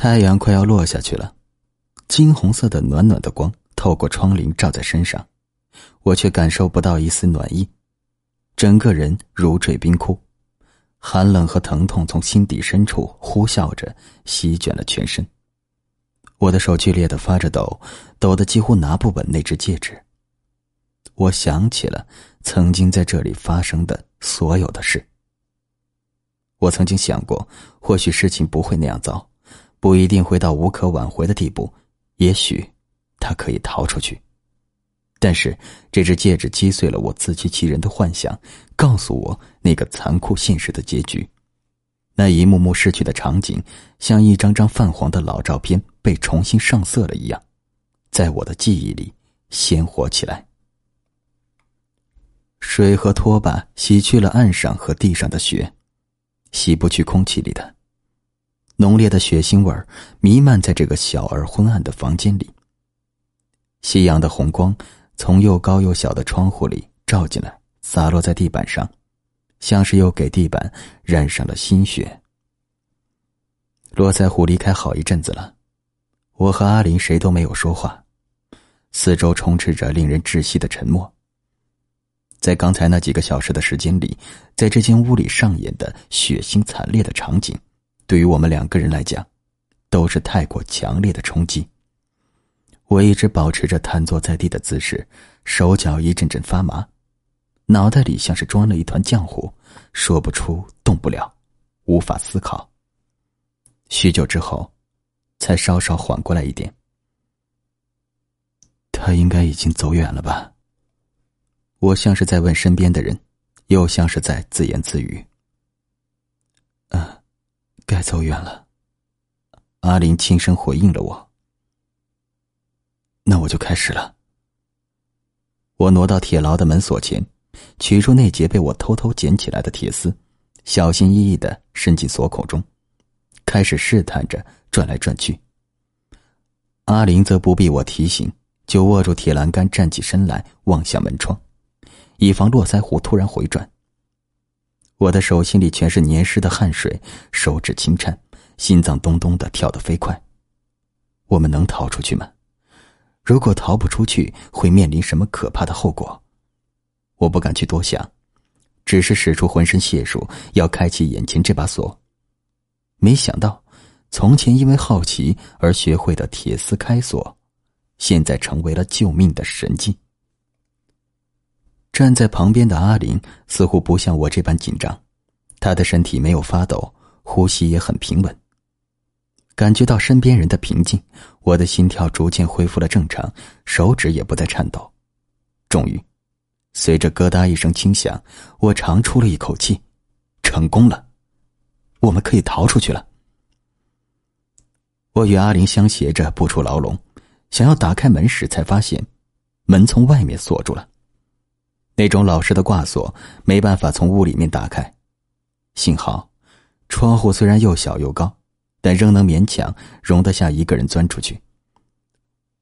太阳快要落下去了，金红色的暖暖的光透过窗棂照在身上，我却感受不到一丝暖意，整个人如坠冰窟，寒冷和疼痛从心底深处呼啸着席卷了全身。我的手剧烈的发着抖，抖得几乎拿不稳那只戒指。我想起了曾经在这里发生的所有的事。我曾经想过，或许事情不会那样糟，不一定会到无可挽回的地步，也许他可以逃出去。但是这只戒指击碎了我自欺欺人的幻想，告诉我那个残酷现实的结局。那一幕幕逝去的场景，像一张张泛黄的老照片被重新上色了一样，在我的记忆里鲜活起来。水和拖把洗去了岸上和地上的雪，洗不去空气里的浓烈的血腥味儿，弥漫在这个小而昏暗的房间里。夕阳的红光从又高又小的窗户里照进来，洒落在地板上，像是又给地板染上了新血。罗在虎离开好一阵子了，我和阿林谁都没有说话，四周充斥着令人窒息的沉默。在刚才那几个小时的时间里，在这间屋里上演的血腥惨烈的场景，对于我们两个人来讲，都是太过强烈的冲击。我一直保持着瘫坐在地的姿势，手脚一阵阵发麻，脑袋里像是装了一团浆糊，说不出，动不了，无法思考。许久之后，才稍稍缓过来一点。他应该已经走远了吧？我像是在问身边的人，又像是在自言自语。啊，该走远了。阿林轻声回应了我。那我就开始了。我挪到铁牢的门锁前，取出那节被我偷偷捡起来的铁丝，小心翼翼的伸进锁口中，开始试探着转来转去。阿林则不必我提醒，就握住铁栏杆，站起身来，望向门窗。以防络腮胡突然回转。我的手心里全是黏湿的汗水，手指轻颤，心脏咚咚的跳得飞快。我们能逃出去吗？如果逃不出去，会面临什么可怕的后果？我不敢去多想，只是使出浑身解数要开启眼前这把锁。没想到，从前因为好奇而学会的铁丝开锁，现在成为了救命的神技。站在旁边的阿林似乎不像我这般紧张，他的身体没有发抖，呼吸也很平稳。感觉到身边人的平静，我的心跳逐渐恢复了正常，手指也不再颤抖。终于，随着咯哒一声轻响，我长出了一口气，成功了，我们可以逃出去了。我与阿林相携着步出牢笼，想要打开门时，才发现门从外面锁住了。那种老式的挂锁没办法从屋里面打开，幸好，窗户虽然又小又高，但仍能勉强容得下一个人钻出去。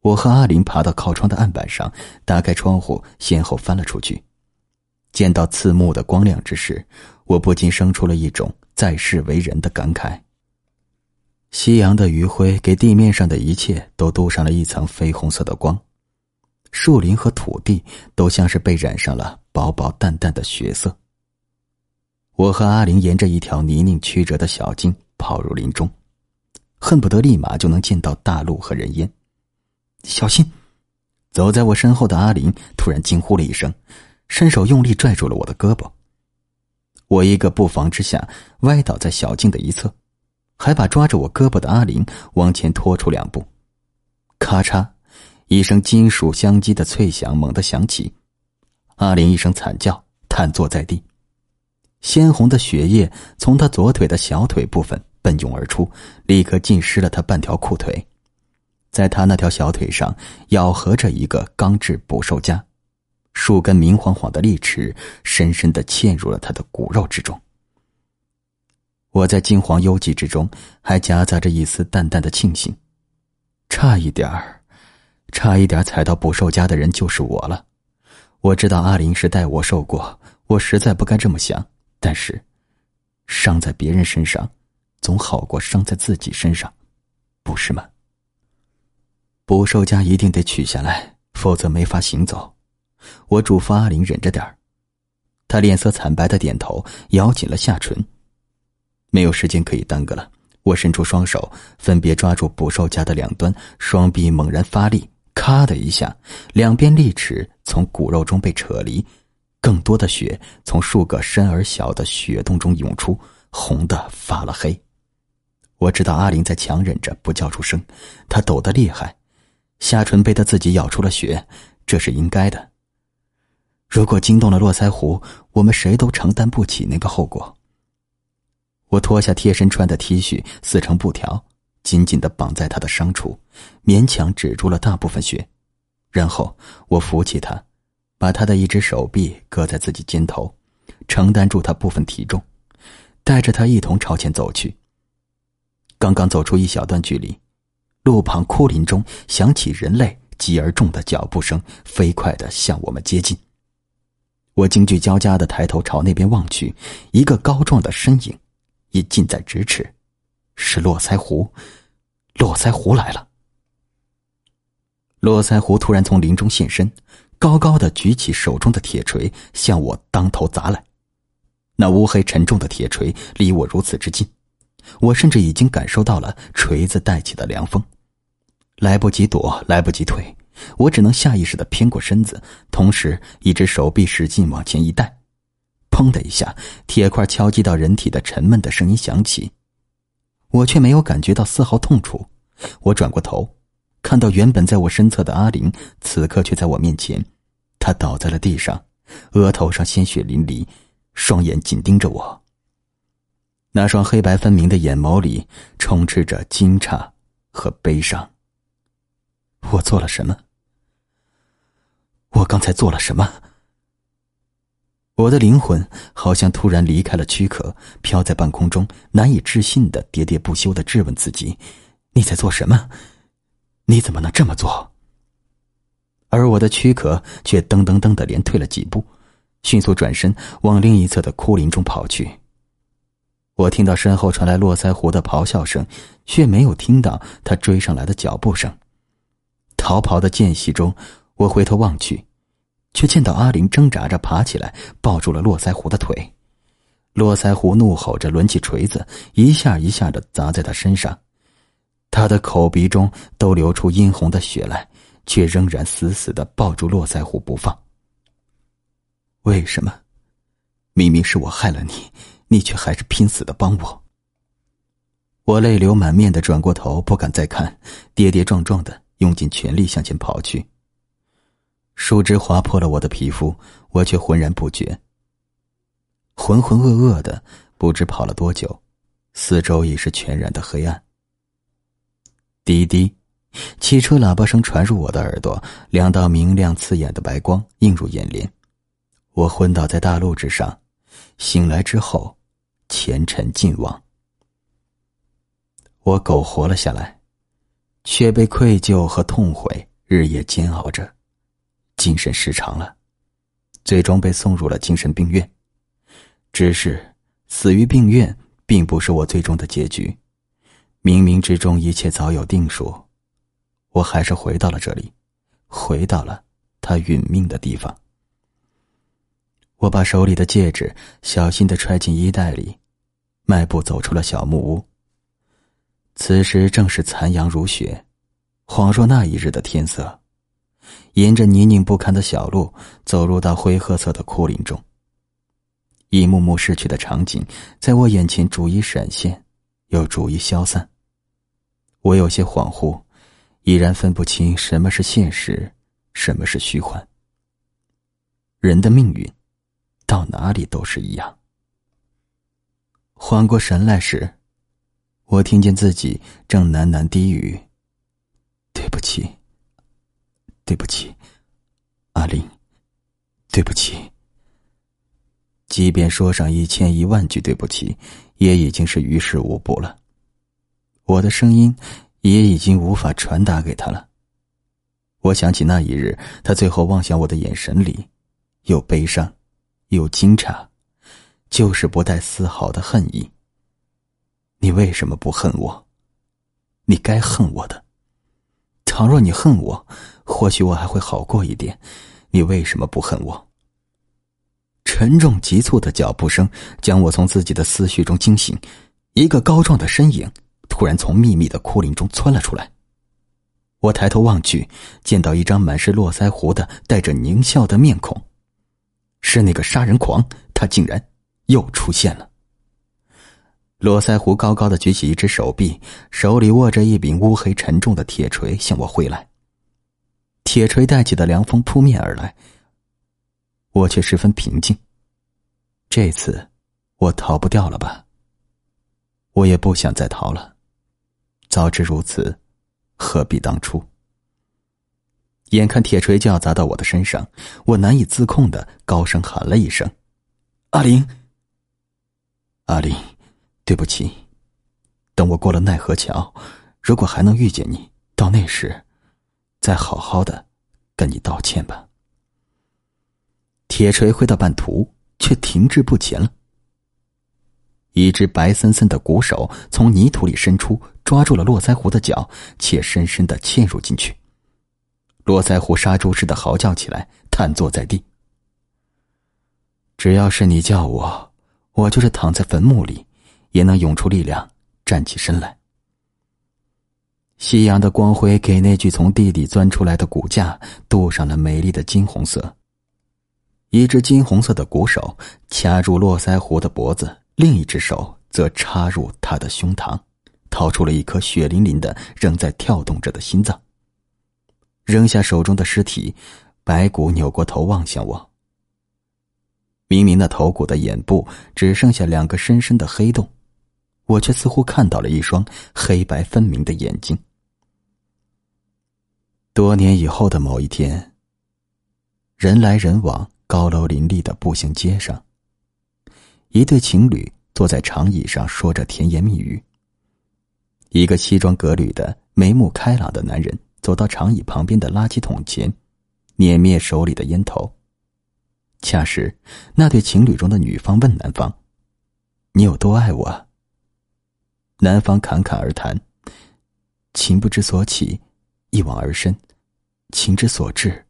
我和阿林爬到靠窗的案板上，打开窗户，先后翻了出去。见到刺目的光亮之时，我不禁生出了一种在世为人的感慨。夕阳的余晖给地面上的一切都镀上了一层绯红色的光。树林和土地都像是被染上了薄薄淡淡的血色。我和阿玲沿着一条泥泞曲折的小径跑入林中，恨不得立马就能见到大路和人烟。小心！走在我身后的阿玲突然惊呼了一声，伸手用力拽住了我的胳膊。我一个不防之下歪倒在小径的一侧，还把抓着我胳膊的阿玲往前拖出两步。咔嚓！一声金属相击的脆响猛地响起，阿林一声惨叫，瘫坐在地。鲜红的血液从他左腿的小腿部分奔涌而出，立刻浸湿了他半条裤腿。在他那条小腿上咬合着一个钢制捕兽夹，数根明晃晃的利齿深深的嵌入了他的骨肉之中。我在惊惶幽寂之中，还夹杂着一丝淡淡的庆幸，差一点儿。差一点踩到捕兽夹的人就是我了。我知道阿林是代我受过，我实在不该这么想。但是，伤在别人身上，总好过伤在自己身上。不是吗？捕兽夹一定得取下来，否则没法行走。我嘱咐阿玲忍着点儿。他脸色惨白的点头，咬紧了下唇。没有时间可以耽搁了，我伸出双手，分别抓住捕兽夹的两端，双臂猛然发力，啪的一下，两边利齿从骨肉中被扯离，更多的血从数个深而小的血洞中涌出，红的发了黑。我知道阿玲在强忍着不叫出声，她抖得厉害，下唇被她自己咬出了血，这是应该的。如果惊动了络腮胡，我们谁都承担不起那个后果。我脱下贴身穿的 T 恤，撕成布条，紧紧的绑在他的伤处，勉强止住了大部分血。然后我扶起他，把他的一只手臂搁在自己肩头，承担住他部分体重，带着他一同朝前走去。刚刚走出一小段距离，路旁枯林中响起人类急而重的脚步声，飞快的向我们接近。我惊惧交加的抬头朝那边望去，一个高壮的身影，已近在咫尺，是络腮胡。络腮胡来了。络腮胡突然从林中现身，高高的举起手中的铁锤，向我当头砸来。那乌黑沉重的铁锤离我如此之近，我甚至已经感受到了锤子带起的凉风，来不及躲，来不及退。我只能下意识的偏过身子，同时一只手臂使劲往前一带，砰的一下，铁块敲击到人体的沉闷的声音响起，我却没有感觉到丝毫痛楚。我转过头，看到原本在我身侧的阿玲，此刻却在我面前，她倒在了地上，额头上鲜血淋漓，双眼紧盯着我。那双黑白分明的眼眸里充斥着惊诧和悲伤。我做了什么？我刚才做了什么？我的灵魂好像突然离开了躯壳，飘在半空中，难以置信的喋喋不休的质问自己：“你在做什么？你怎么能这么做？”而我的躯壳却噔噔噔的连退了几步，迅速转身往另一侧的枯林中跑去。我听到身后传来络腮胡的咆哮声，却没有听到他追上来的脚步声。逃跑的间隙中。我回头望去，却见到阿玲挣扎着爬起来，抱住了络腮胡的腿。络腮胡怒吼着，抡起锤子，一下一下的砸在他身上。他的口鼻中都流出殷红的血来，却仍然死死的抱住络腮胡不放。为什么？明明是我害了你，你却还是拼死的帮我。我泪流满面的转过头，不敢再看，跌跌撞撞的用尽全力向前跑去。树枝划破了我的皮肤，我却浑然不觉。浑浑噩噩的，不知跑了多久，四周已是全然的黑暗。滴滴，汽车喇叭声传入我的耳朵，两道明亮刺眼的白光映入眼帘。我昏倒在大路之上，醒来之后，前尘尽忘。我苟活了下来，却被愧疚和痛悔日夜煎熬着。精神失常了，最终被送入了精神病院。只是死于病院并不是我最终的结局，冥冥之中一切早有定数，我还是回到了这里，回到了他殒命的地方。我把手里的戒指小心的揣进衣袋里，迈步走出了小木屋。此时正是残阳如血，恍若那一日的天色。沿着泥泞不堪的小路走入到灰褐色的枯林中。一幕幕逝去的场景在我眼前逐一闪现，又逐一消散。我有些恍惚，已然分不清什么是现实，什么是虚幻。人的命运，到哪里都是一样。缓过神来时，我听见自己正喃喃低语：“对不起。”对不起，阿玲，对不起。即便说上一千一万句对不起，也已经是于事无补了。我的声音也已经无法传达给他了。我想起那一日，他最后望向我的眼神里，有悲伤，有惊诧，就是不带丝毫的恨意。你为什么不恨我？你该恨我的。倘若你恨我，或许我还会好过一点。你为什么不恨我？沉重急促的脚步声将我从自己的思绪中惊醒，一个高壮的身影突然从密密的枯林中窜了出来。我抬头望去，见到一张满是络腮胡的、带着狞笑的面孔，是那个杀人狂。他竟然又出现了。络腮胡高高的举起一只手臂，手里握着一柄乌黑沉重的铁锤，向我挥来。铁锤带起的凉风扑面而来，我却十分平静。这次，我逃不掉了吧？我也不想再逃了。早知如此。何必当初？眼看铁锤就要砸到我的身上，我难以自控的高声喊了一声：“阿玲，阿玲，对不起。等我过了奈何桥，如果还能遇见你，到那时，再好好的跟你道歉吧。”铁锤挥到半途，却停滞不前了。一只白森森的鼓手从泥土里伸出，抓住了络腮胡的脚，且深深的嵌入进去。络腮胡杀猪似的嚎叫起来，瘫坐在地。只要是你叫我，我就是躺在坟墓里，也能涌出力量站起身来。夕阳的光辉给那具从地底钻出来的骨架镀上了美丽的金红色。一只金红色的鼓手掐住络腮胡的脖子。另一只手则插入他的胸膛，掏出了一颗血淋淋的、仍在跳动着的心脏。扔下手中的尸体，白骨扭过头望向我。明明那头骨的眼部只剩下两个深深的黑洞，我却似乎看到了一双黑白分明的眼睛。多年以后的某一天，人来人往、高楼林立的步行街上。一对情侣坐在长椅上说着甜言蜜语。一个西装革履的、眉目开朗的男人走到长椅旁边的垃圾桶前，碾灭手里的烟头。恰是那对情侣中的女方问男方：“你有多爱我？”男方侃侃而谈：“情不知所起，一往而深；情之所至，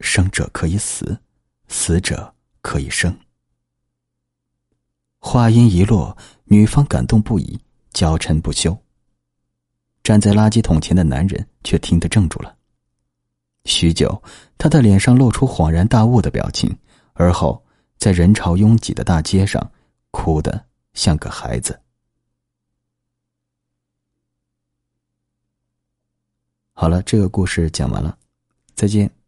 生者可以死，死者可以生。”话音一落，女方感动不已，娇嗔不休。站在垃圾桶前的男人却听得怔住了。许久，他的脸上露出恍然大悟的表情，而后在人潮拥挤的大街上，哭得像个孩子。好了，这个故事讲完了，再见。